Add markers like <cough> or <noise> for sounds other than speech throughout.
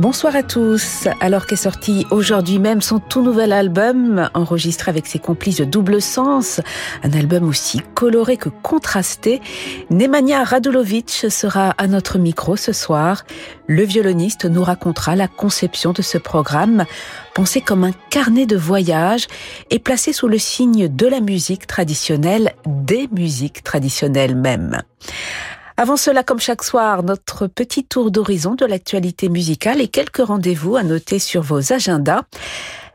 Bonsoir à tous. Alors qu'est sorti aujourd'hui même son tout nouvel album, enregistré avec ses complices de double sens, un album aussi coloré que contrasté, Nemanja Radulovic sera à notre micro ce soir. Le violoniste nous racontera la conception de ce programme, pensé comme un carnet de voyage et placé sous le signe de la musique traditionnelle, des musiques traditionnelles même. Avant cela, comme chaque soir, notre petit tour d'horizon de l'actualité musicale et quelques rendez-vous à noter sur vos agendas.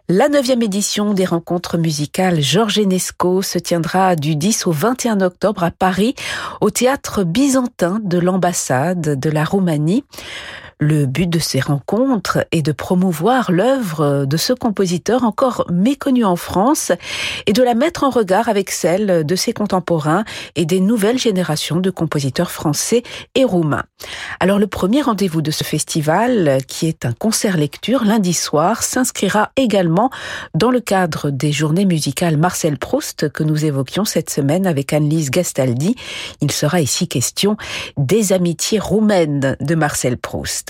La neuvième édition des rencontres musicales Georges Enesco se tiendra du 10 au 21 octobre à Paris, au théâtre byzantin de l'ambassade de la Roumanie. Le but de ces rencontres est de promouvoir l'œuvre de ce compositeur encore méconnu en France et de la mettre en regard avec celle de ses contemporains et des nouvelles générations de compositeurs français et roumains. Alors le premier rendez-vous de ce festival, qui est un concert lecture lundi soir, s'inscrira également dans le cadre des journées musicales Marcel Proust que nous évoquions cette semaine avec Annelise Gastaldi. Il sera ici question des amitiés roumaines de Marcel Proust.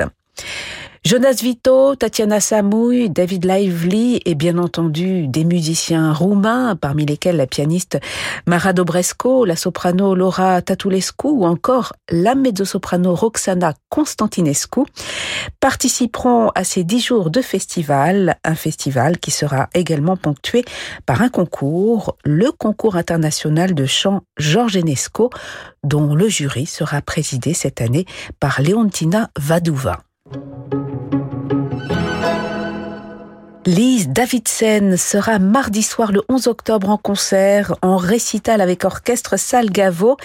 Jonas Vito, Tatiana Samouy, David Lively et bien entendu des musiciens roumains, parmi lesquels la pianiste Mara Dobresco, la soprano Laura Tatulescu ou encore la mezzo-soprano Roxana Constantinescu, participeront à ces dix jours de festival, un festival qui sera également ponctué par un concours, le concours international de chant Georges Enesco, dont le jury sera présidé cette année par Leontina Vadouva. Thank you. Lise Davidsen sera mardi soir le 11 octobre en concert, en récital avec orchestre Salgavo.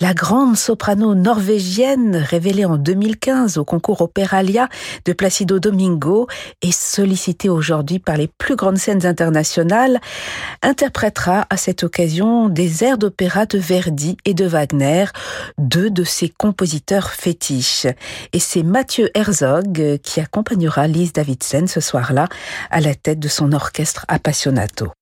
La grande soprano norvégienne, révélée en 2015 au concours Operalia de Placido Domingo et sollicitée aujourd'hui par les plus grandes scènes internationales, interprétera à cette occasion des airs d'opéra de Verdi et de Wagner, deux de ses compositeurs fétiches. Et c'est Mathieu Herzog qui accompagnera Lise Davidsen ce soir-là à la tête de son orchestre Appassionato.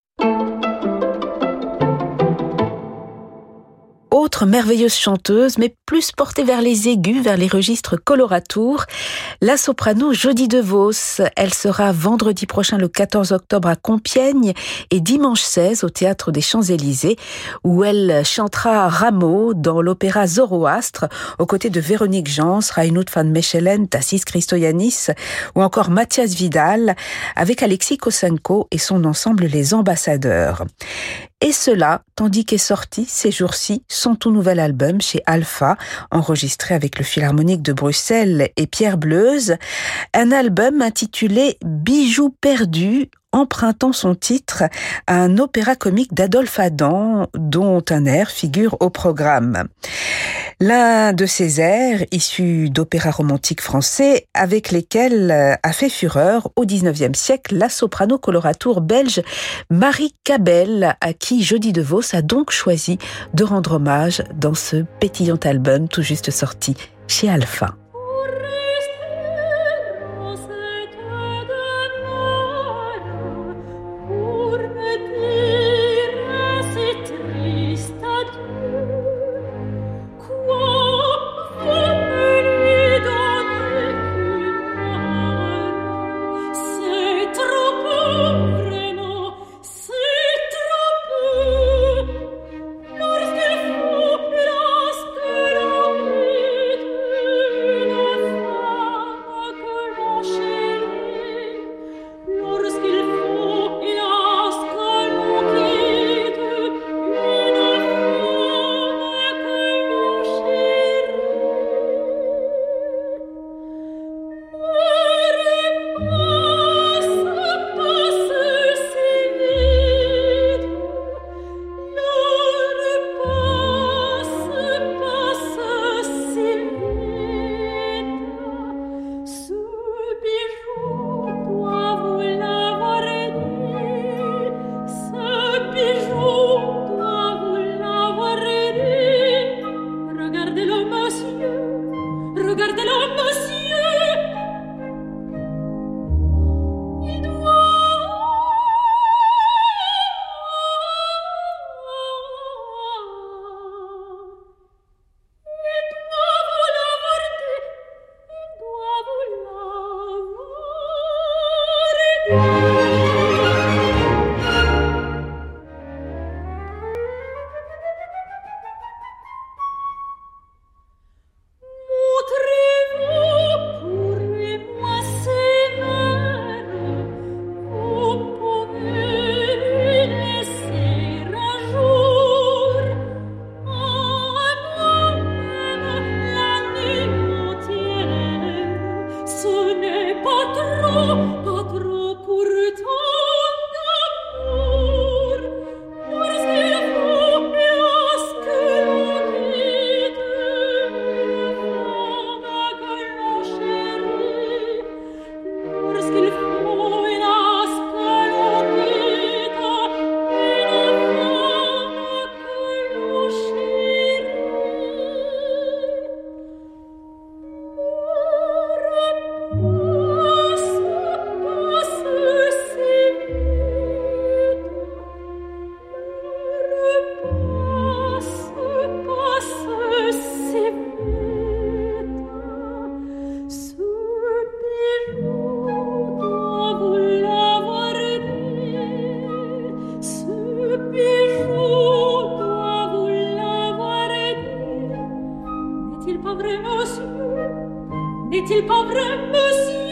Autre merveilleuse chanteuse, mais plus portée vers les aigus, vers les registres coloratours, la soprano Jodie DeVos. Elle sera vendredi prochain le 14 octobre à Compiègne et dimanche 16 au Théâtre des Champs-Élysées, où elle chantera Rameau dans l'opéra Zoroastre, aux côtés de Véronique Jans, Reinhard van Mechelen, Tassis Christoyanis ou encore Mathias Vidal, avec Alexis Kosenko et son ensemble Les Ambassadeurs. Et cela, tandis qu'est sorti ces jours-ci son tout nouvel album chez Alpha, enregistré avec le Philharmonique de Bruxelles et Pierre Bleuze, un album intitulé Bijoux perdus empruntant son titre à un opéra comique d'Adolphe Adam, dont un air figure au programme. L'un de ces airs, issus d'opéras romantiques français, avec lesquels a fait fureur au XIXe siècle la soprano coloratour belge Marie Cabel, à qui Jody DeVos a donc choisi de rendre hommage dans ce pétillant album tout juste sorti chez Alpha. n'est-il pas vrai, monsieur?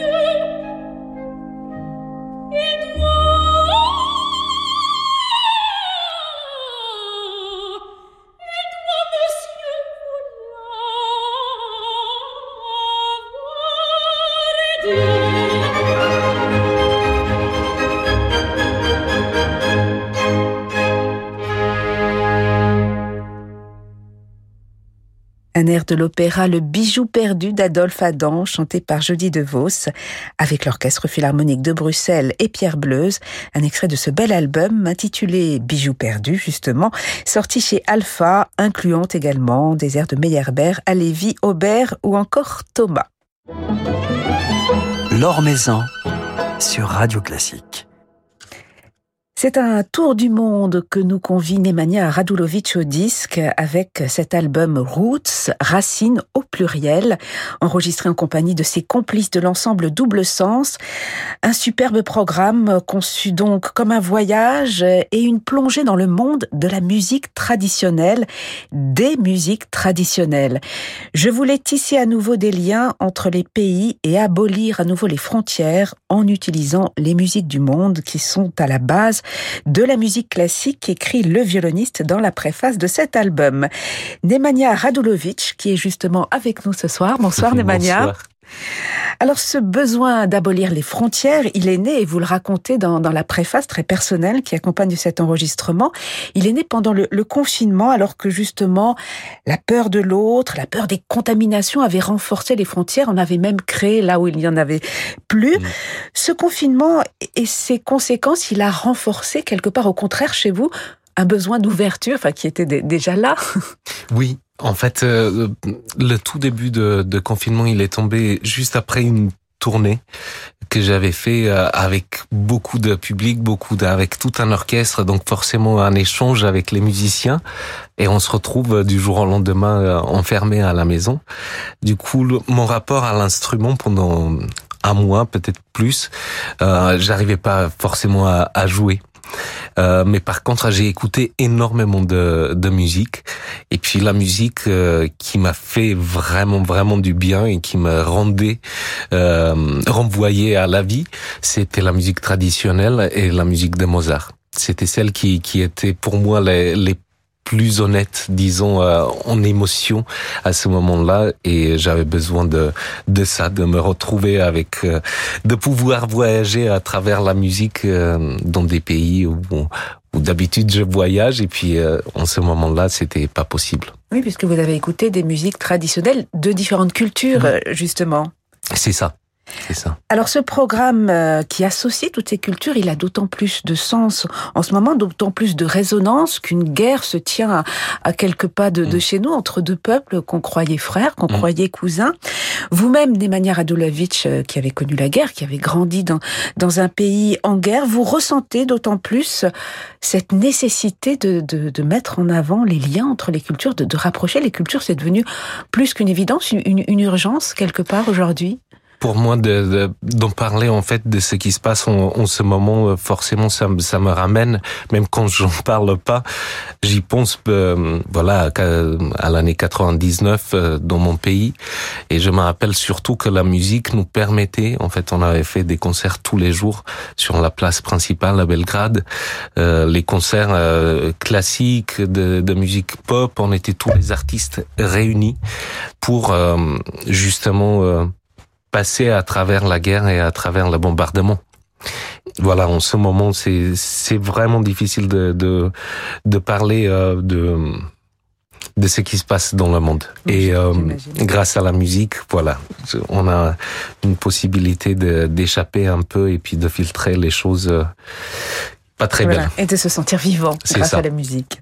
Un air de l'opéra Le bijou perdu d'Adolphe Adam, chanté par Jody de Vos, avec l'Orchestre Philharmonique de Bruxelles et Pierre Bleuze, un extrait de ce bel album intitulé Bijou perdu, justement, sorti chez Alpha, incluant également des airs de Meyerbeer, Alévi, Aubert ou encore Thomas. Sur Radio Classique. C'est un tour du monde que nous convie Nemanja Radulovic au disque avec cet album Roots, Racines au pluriel, enregistré en compagnie de ses complices de l'ensemble Double Sens. Un superbe programme conçu donc comme un voyage et une plongée dans le monde de la musique traditionnelle, des musiques traditionnelles. Je voulais tisser à nouveau des liens entre les pays et abolir à nouveau les frontières en utilisant les musiques du monde qui sont à la base de la musique classique écrit le violoniste dans la préface de cet album. Nemanja Radulovic, qui est justement avec nous ce soir. Bonsoir <laughs> Nemanja. Alors ce besoin d'abolir les frontières, il est né, et vous le racontez dans, la préface très personnelle qui accompagne cet enregistrement, il est né pendant le, confinement alors que justement la peur de l'autre, la peur des contaminations avait renforcé les frontières, on avait même créé là où il n'y en avait plus. Mmh. Ce confinement et ses conséquences, il a renforcé quelque part au contraire chez vous un besoin d'ouverture, enfin qui était déjà là. Oui, en fait, euh, le tout début de, confinement, il est tombé juste après une tournée que j'avais fait euh, avec beaucoup de public, beaucoup avec tout un orchestre, donc forcément un échange avec les musiciens, et on se retrouve euh, du jour au lendemain enfermé à la maison. Du coup, mon rapport à l'instrument pendant un mois, peut-être plus, j'arrivais pas forcément à jouer. Euh, mais par contre, j'ai écouté énormément de, de musique. Et puis la musique euh, qui m'a fait vraiment, vraiment du bien et qui me rendait, euh, renvoyé à la vie, c'était la musique traditionnelle et la musique de Mozart. C'était celle qui, qui était pour moi les, les plus honnête, disons, euh, en émotion à ce moment-là. Et j'avais besoin de, de ça, de me retrouver avec, euh, de pouvoir voyager à travers la musique euh, dans des pays où, où d'habitude je voyage. Et puis, en ce moment-là, c'était pas possible. Oui, puisque vous avez écouté des musiques traditionnelles de différentes cultures, justement. C'est ça. Ça. Alors ce programme euh, qui associe toutes ces cultures, il a d'autant plus de sens en ce moment, d'autant plus de résonance qu'une guerre se tient à, quelques pas de, mm. chez nous entre deux peuples qu'on croyait frères, qu'on mm. croyait cousins. Vous-même, Nemanja Radulovic, euh, qui avait connu la guerre, qui avait grandi dans, dans un pays en guerre, vous ressentez d'autant plus cette nécessité de, de, mettre en avant les liens entre les cultures, de, rapprocher les cultures. C'est devenu plus qu'une évidence, une urgence quelque part aujourd'hui? Pour moi de d'en parler en fait de ce qui se passe en, en ce moment euh, forcément ça, ça me ramène. Même quand <laughs> j'en parle pas j'y pense euh, voilà à, l'année 99 euh, dans mon pays. Et je me rappelle surtout que la musique nous permettait en fait on avait fait des concerts tous les jours sur la place principale à Belgrade. Euh, les concerts euh, classiques de, de musique pop on était tous les artistes réunis pour justement passer à travers la guerre et à travers le bombardement. Voilà, en ce moment, c'est c'est vraiment difficile de de, de parler euh, de de ce qui se passe dans le monde. et euh, grâce à la musique, voilà, on a une possibilité de d'échapper un peu et puis de filtrer les choses euh, pas très voilà. bien. Et de se sentir vivant grâce ça. à la musique.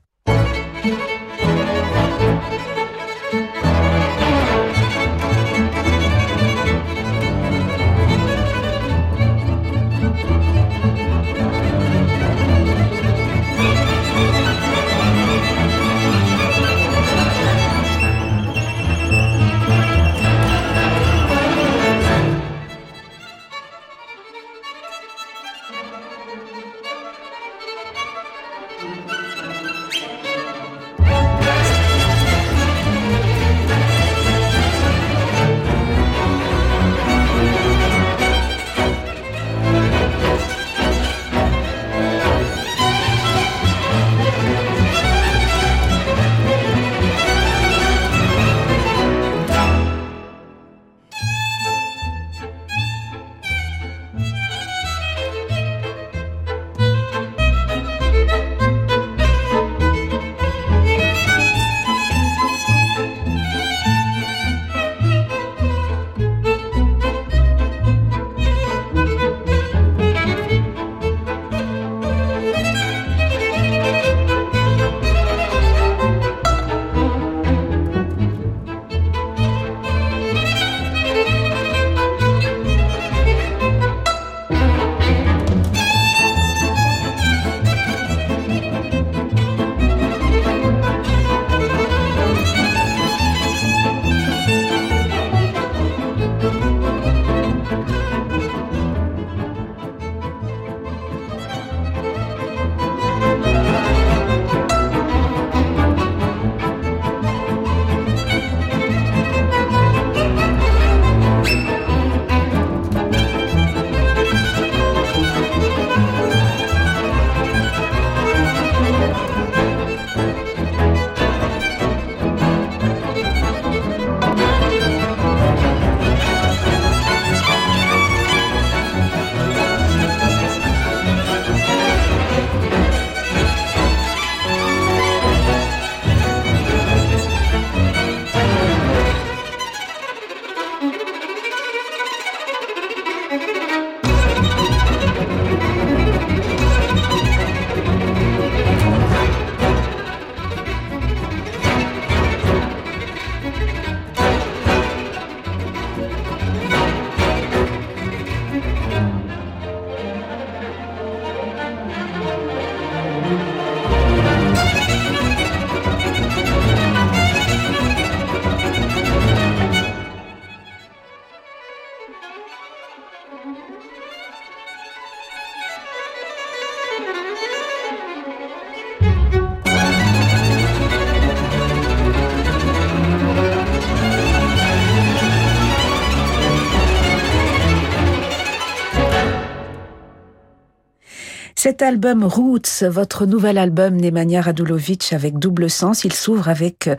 Cet album Roots, votre nouvel album Nemanja Radulovic avec double sens, il s'ouvre avec euh,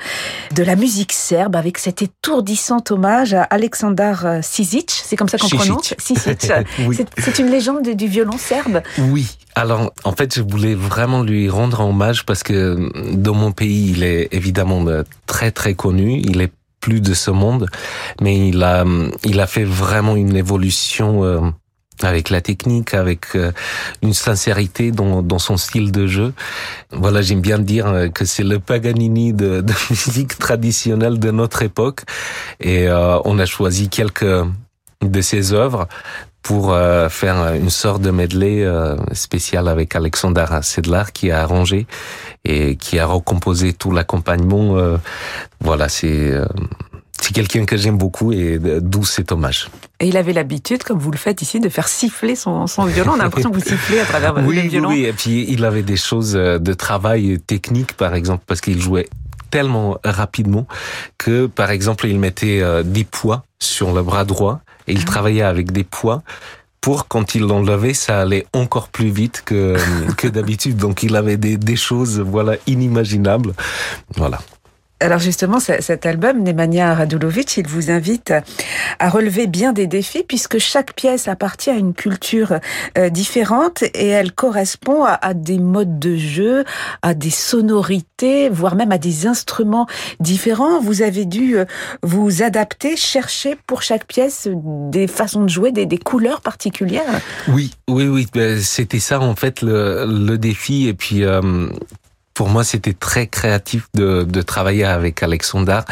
de la musique serbe, avec cet étourdissant hommage à Aleksandar euh, Sizic, c'est comme ça qu'on prononce? Sizic. <laughs> oui. C'est une légende du violon serbe? Oui, alors en fait je voulais vraiment lui rendre hommage parce que euh, dans mon pays il est évidemment très très connu, il est plus de ce monde, mais il a il a fait vraiment une évolution avec la technique, avec euh, une sincérité dans, dans son style de jeu. Voilà, j'aime bien dire euh, que c'est le Paganini de, de <laughs> musique traditionnelle de notre époque. Et euh, on a choisi quelques de ses œuvres pour euh, faire une sorte de medley euh, spécial avec Alexander Sedlar qui a arrangé et qui a recomposé tout l'accompagnement. voilà, c'est c'est quelqu'un que j'aime beaucoup et d'où cet hommage. Et il avait l'habitude, comme vous le faites ici, de faire siffler son, son violon. On a l'impression que vous sifflez à travers oui, le violon. Oui, et puis il avait des choses de travail technique, par exemple, parce qu'il jouait tellement rapidement que, par exemple, il mettait des poids sur le bras droit et il ah. travaillait avec des poids pour quand il l'enlevait, ça allait encore plus vite que, <laughs> que d'habitude. Donc il avait des, des choses, voilà, inimaginables. Voilà. Alors justement, cet album, Nemanja Radulovic, il vous invite à relever bien des défis puisque chaque pièce appartient à une culture euh, différente et elle correspond à, des modes de jeu, à des sonorités, voire même à des instruments différents. Vous avez dû euh, vous adapter, chercher pour chaque pièce des façons de jouer, des, couleurs particulières. Oui, oui, oui. Ben, c'était ça en fait le, défi. Et puis euh, pour moi, c'était très créatif de, travailler avec Alexandre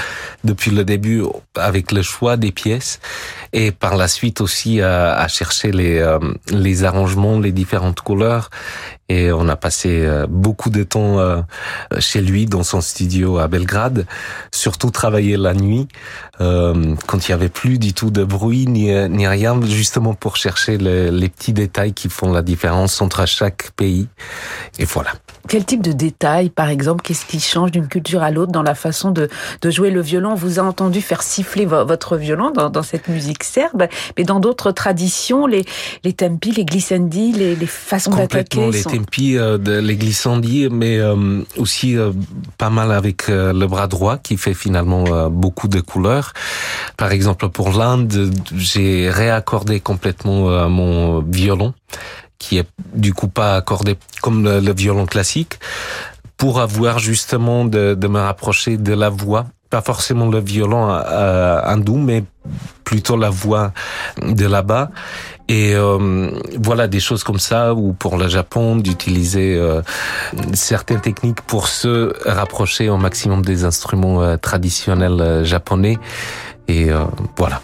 depuis le début avec le choix des pièces et par la suite aussi à, chercher les, euh, les arrangements, les différentes couleurs. Et on a passé euh, beaucoup de temps euh, chez lui dans son studio à Belgrade, surtout travailler la nuit quand il y avait plus du tout de bruit ni, ni rien, justement pour chercher les, les petits détails qui font la différence entre chaque pays. Et voilà. Quel type de détails, par exemple, qu'est-ce qui change d'une culture à l'autre dans la façon de, de, jouer le violon? On vous a entendu faire siffler votre violon dans, dans cette musique serbe, mais dans d'autres traditions, les, les tempi, les glissandi, les, les façons d'attaquer. les tempi, euh, les glissandi, mais euh, aussi euh, pas mal avec le bras droit qui fait finalement beaucoup de couleurs. Par exemple, pour l'Inde, j'ai réaccordé complètement mon violon qui est du coup pas accordé comme le, violon classique, pour avoir justement de, de, me rapprocher de la voix, pas forcément le violon euh, hindou, mais plutôt la voix de là-bas. Et euh, voilà des choses comme ça, ou pour le Japon, d'utiliser euh, certaines techniques pour se rapprocher au maximum des instruments euh, traditionnels euh, japonais. Et voilà.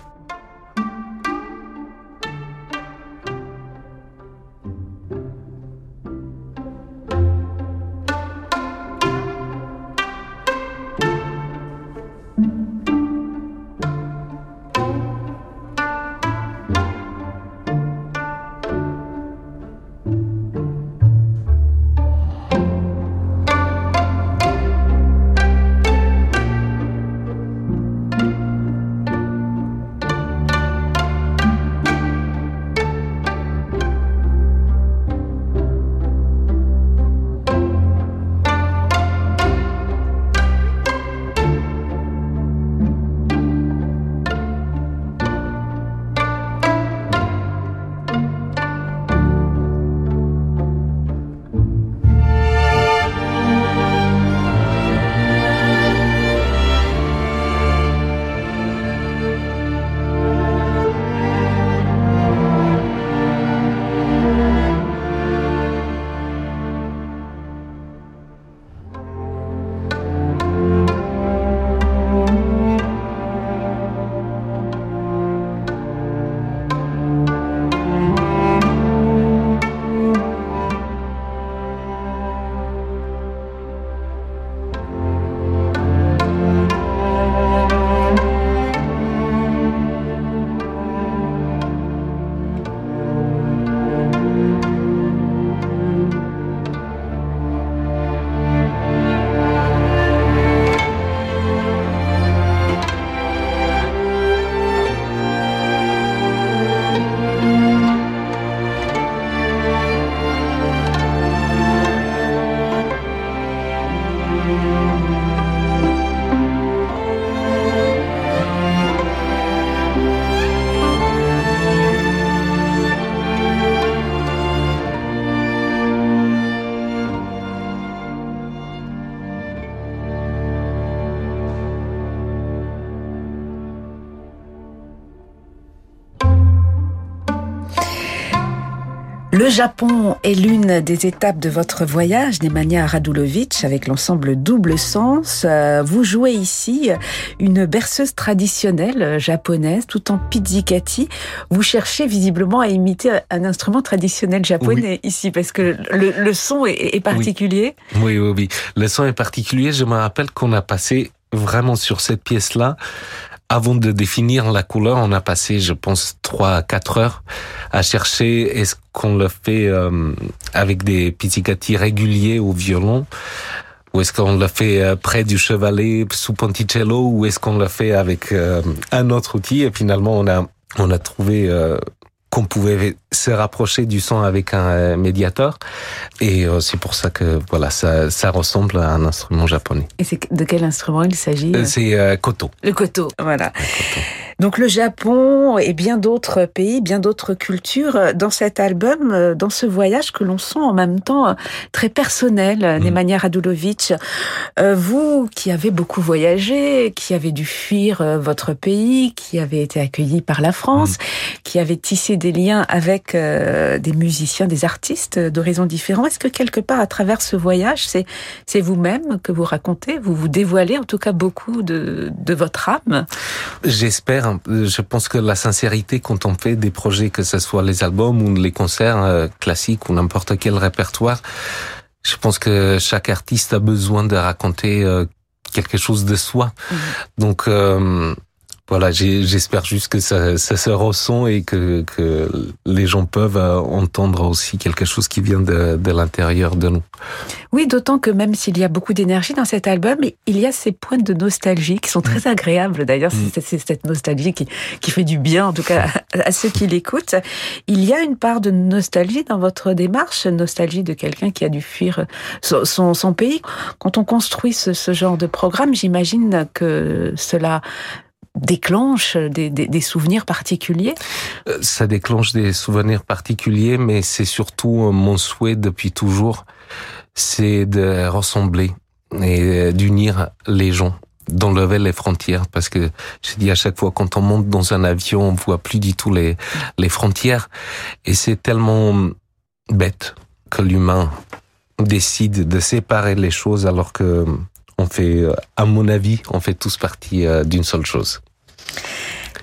Japon est l'une des étapes de votre voyage, Nemanja Radulovic, avec l'ensemble Double Sens. Euh, vous jouez ici une berceuse traditionnelle japonaise, tout en pizzicati. Vous cherchez visiblement à imiter un instrument traditionnel japonais ici, parce que le, son est, particulier. Oui. oui, oui, Le son est particulier. Je me rappelle qu'on a passé vraiment sur cette pièce-là avant de définir la couleur, on a passé, je pense, trois à quatre heures à chercher est-ce qu'on le fait euh, avec des pizzicati réguliers au violon ou est-ce qu'on le fait euh, près du chevalet sous ponticello ou est-ce qu'on le fait avec euh, un autre outil. Et finalement on a on a trouvé qu'on pouvait se rapprocher du son avec un euh, médiateur. Et euh, c'est pour ça que voilà, ça, ça ressemble à un instrument japonais. Et c'est de quel instrument il s'agit euh, C'est euh, koto. Le koto, voilà. Donc le Japon et bien d'autres pays, bien d'autres cultures dans cet album, dans ce voyage que l'on sent en même temps très personnel, mmh. Nemanja Radulovic. Vous qui avez beaucoup voyagé, qui avez dû fuir votre pays, qui avez été accueilli par la France, mmh. qui avez tissé des liens avec euh, des musiciens, des artistes d'horizons différents. Est-ce que quelque part, à travers ce voyage, c'est c'est vous-même que vous racontez, vous vous dévoilez en tout cas beaucoup de, de votre âme? J'espère. Je pense que la sincérité quand on fait des projets, que ce soit les albums ou les concerts euh, classiques ou n'importe quel répertoire, je pense que chaque artiste a besoin de raconter euh, quelque chose de soi. Mmh. Donc euh, voilà, j'espère juste que ça, ça, se ressent et que, que les gens peuvent euh, entendre aussi quelque chose qui vient de, de l'intérieur de nous. Oui, d'autant que même s'il y a beaucoup d'énergie dans cet album, il y a ces points de nostalgie qui sont très mmh. agréables. D'ailleurs, mmh. c'est cette nostalgie qui, qui fait du bien, en tout cas, à, ceux qui l'écoutent. Il y a une part de nostalgie dans votre démarche, nostalgie de quelqu'un qui a dû fuir son, son, son pays. Quand on construit ce, ce genre de programme, j'imagine que cela déclenche des, des, des, souvenirs particuliers? Euh, Ça déclenche des souvenirs particuliers, mais c'est surtout euh, mon souhait depuis toujours, c'est de ressembler et d'unir les gens d'enlever les frontières. Parce que je dis à chaque fois quand on monte dans un avion on voit plus du tout les les frontières. Et c'est tellement bête que l'humain décide de séparer les choses alors que on fait, à mon avis, on fait tous partie euh, d'une seule chose.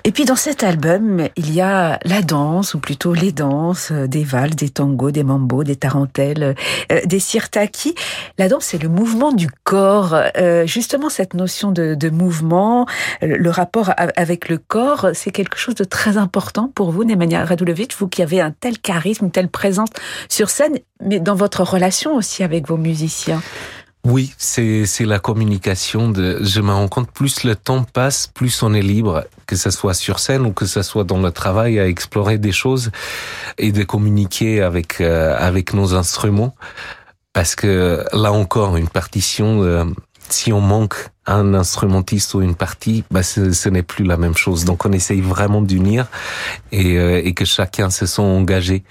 Et puis dans cet album, il y a la danse, ou plutôt les danses, euh, des valses, des tangos, des mambos, des tarentelles, euh, des sirtaki. La danse, c'est le mouvement du corps. Euh, justement, cette notion de, de, mouvement, le rapport avec le corps, c'est quelque chose de très important pour vous, Nemanja Radulovic, vous qui avez un tel charisme, une telle présence sur scène, mais dans votre relation aussi avec vos musiciens. Oui, c'est la communication. De, je me rends compte plus le temps passe, plus on est libre, que ce soit sur scène ou que ce soit dans le travail, à explorer des choses et de communiquer avec euh, avec nos instruments. Parce que là encore, une partition, euh, si on manque un instrumentiste ou une partie, bah ce, ce n'est plus la même chose. Donc on essaye vraiment d'unir et, euh, et, que chacun se sent engagé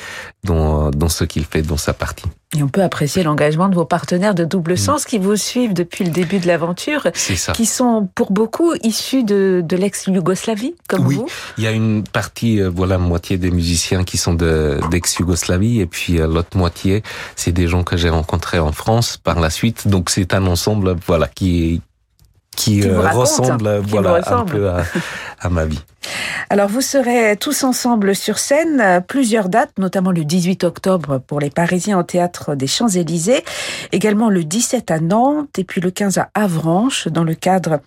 dans, dans ce qu'il fait dans sa partie. Et on peut apprécier l'engagement de vos partenaires de double sens mmh. qui vous suivent depuis le début de l'aventure, qui sont pour beaucoup issus de, de l'ex-Yougoslavie, comme oui. vous. Il y a une partie, euh, voilà, moitié des musiciens qui sont d'ex-Yougoslavie, et puis euh, l'autre moitié, c'est des gens que j'ai rencontrés en France par la suite. Donc c'est un ensemble, voilà, qui qui, qui euh, ressemble, qui voilà, ressemble. un peu à, à ma vie. Alors vous serez tous ensemble sur scène, plusieurs dates, notamment le 18 octobre pour les Parisiens au théâtre des Champs-Élysées, également le 17 à Nantes et puis le 15 à Avranches dans le cadre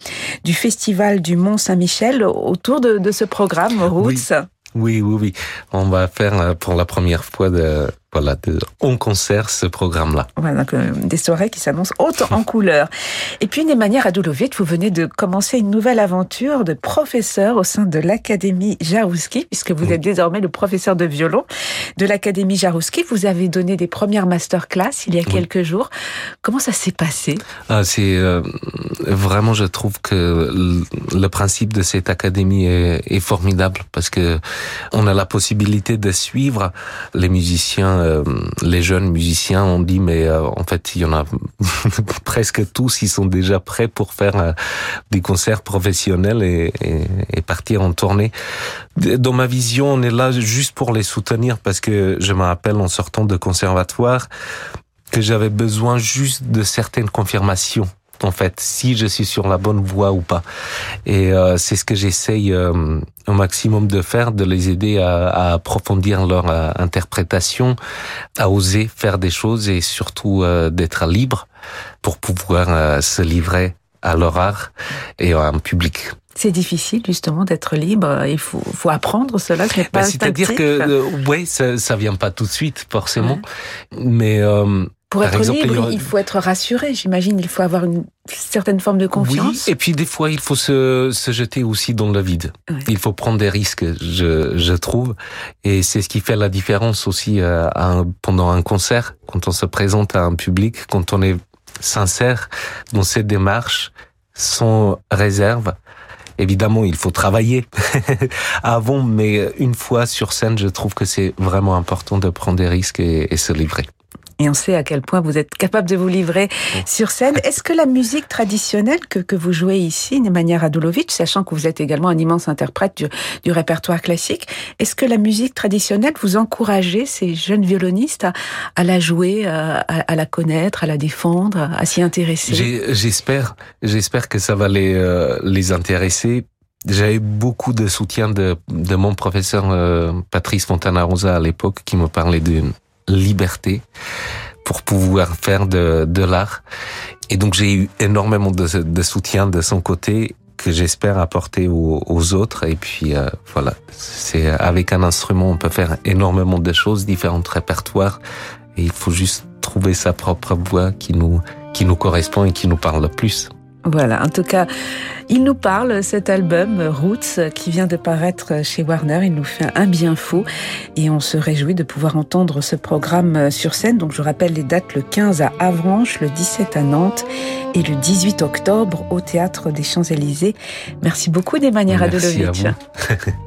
du festival du Mont Saint-Michel autour de, de, ce programme Roots. Oui. Oui, oui, oui. On va faire euh, pour la première fois de, voilà, de, on concert ce programme-là. Voilà, donc, euh, des soirées qui s'annoncent hautes en <laughs> couleurs. Et puis, Nemanja Radulovic, vous venez de commencer une nouvelle aventure de professeur au sein de l'Académie Jarouski, puisque vous êtes désormais le professeur de violon de l'Académie Jarouski. Vous avez donné des premières masterclass il y a quelques jours. Comment ça s'est passé? Ah, C'est euh, vraiment, je trouve que le principe de cette académie est, est formidable parce que on a la possibilité de suivre les musiciens, euh, les jeunes musiciens. On dit mais euh, en fait il y en a <laughs> presque tous, ils sont déjà prêts pour faire euh, des concerts professionnels et, et, et, partir en tournée. Dans ma vision, on est là juste pour les soutenir parce que je me rappelle en sortant de conservatoire que j'avais besoin juste de certaines confirmations en fait, si je suis sur la bonne voie ou pas. Et euh, c'est ce que j'essaye euh, au maximum de faire, de les aider à, à approfondir leur euh, interprétation, à oser faire des choses et surtout euh, d'être libre pour pouvoir euh, se livrer à leur art et à un public. C'est difficile justement d'être libre. Il faut, faut apprendre cela. Bah, C'est-à-dire que euh, oui, ça, ça vient pas tout de suite forcément, mais euh, pour être libre, il faut être rassuré. J'imagine, il faut avoir une certaine forme de confiance. Oui, et puis des fois, il faut se, se jeter aussi dans le vide. Il faut prendre des risques, je, je trouve, et c'est ce qui fait la différence aussi euh, pendant un concert, quand on se présente à un public, quand on est sincère dans cette démarche, sans réserve. Évidemment, il faut travailler <laughs> avant, mais une fois sur scène, je trouve que c'est vraiment important de prendre des risques et, et se livrer. Et on sait à quel point vous êtes capable de vous livrer sur scène. Est-ce que la musique traditionnelle que, que vous jouez ici, Nemanja Radulovic, sachant que vous êtes également un immense interprète du, du répertoire classique, est-ce que la musique traditionnelle, vous encouragez ces jeunes violonistes à, à la jouer, à, à, la connaître, à la défendre, à s'y intéresser? J'espère, j'espère que ça va les, euh, les intéresser. J'avais beaucoup de soutien de, de mon professeur euh, Patrice Fontana Rosa à l'époque qui me parlait d'une liberté pour pouvoir faire de, de l'art. Et donc j'ai eu énormément de, de, soutien de son côté que j'espère apporter aux, aux, autres. Et puis euh, voilà, c'est avec un instrument on peut faire énormément de choses, différents répertoires. Et il faut juste trouver sa propre voix qui nous qui nous correspond et qui nous parle le plus. Voilà, en tout cas, il nous parle, cet album Roots, qui vient de paraître chez Warner. Il nous fait un bien fou et on se réjouit de pouvoir entendre ce programme sur scène. Donc, je rappelle les dates le 15 à Avranches, le 17 à Nantes et le 18 octobre au Théâtre des Champs-Élysées. Merci beaucoup, Nemanja Radulovic. <laughs>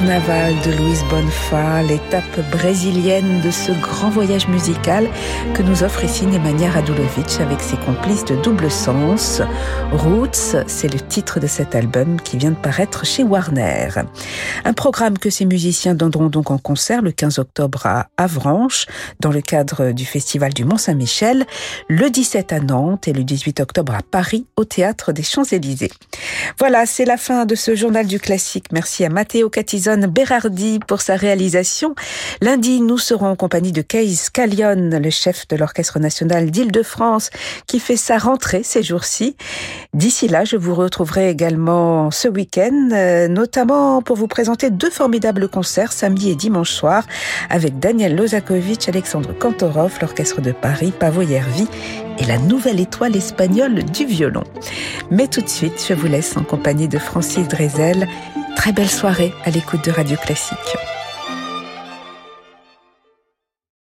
des carnavals de Louise Bonnefa, l'étape brésilienne de ce grand voyage musical que nous offre ici Nemanja Radulovic avec ses complices de double sens. Roots, c'est le titre de cet album qui vient de paraître chez Warner. Un programme que ces musiciens donneront donc en concert le 15 octobre à Avranches, dans le cadre du Festival du Mont-Saint-Michel, le 17 à Nantes et le 18 octobre à Paris, au Théâtre des Champs-Élysées. Voilà, c'est la fin de ce journal du classique. Merci à Matteo Catizone Berardi pour sa réalisation. Lundi, nous serons en compagnie de Keis Callion, le chef de l'Orchestre national d'Île-de-France, qui fait sa rentrée ces jours-ci. D'ici là, je vous retrouverai également ce week-end, euh, notamment pour vous présenter deux formidables concerts samedi et dimanche soir avec Daniel Lozakovic, Alexandre Kantorov, l'Orchestre de Paris, Pavo Yervi et la nouvelle étoile espagnole du violon. Mais tout de suite, je vous laisse en compagnie de Francis Drezel. Très belle soirée à l'écoute de Radio Classique.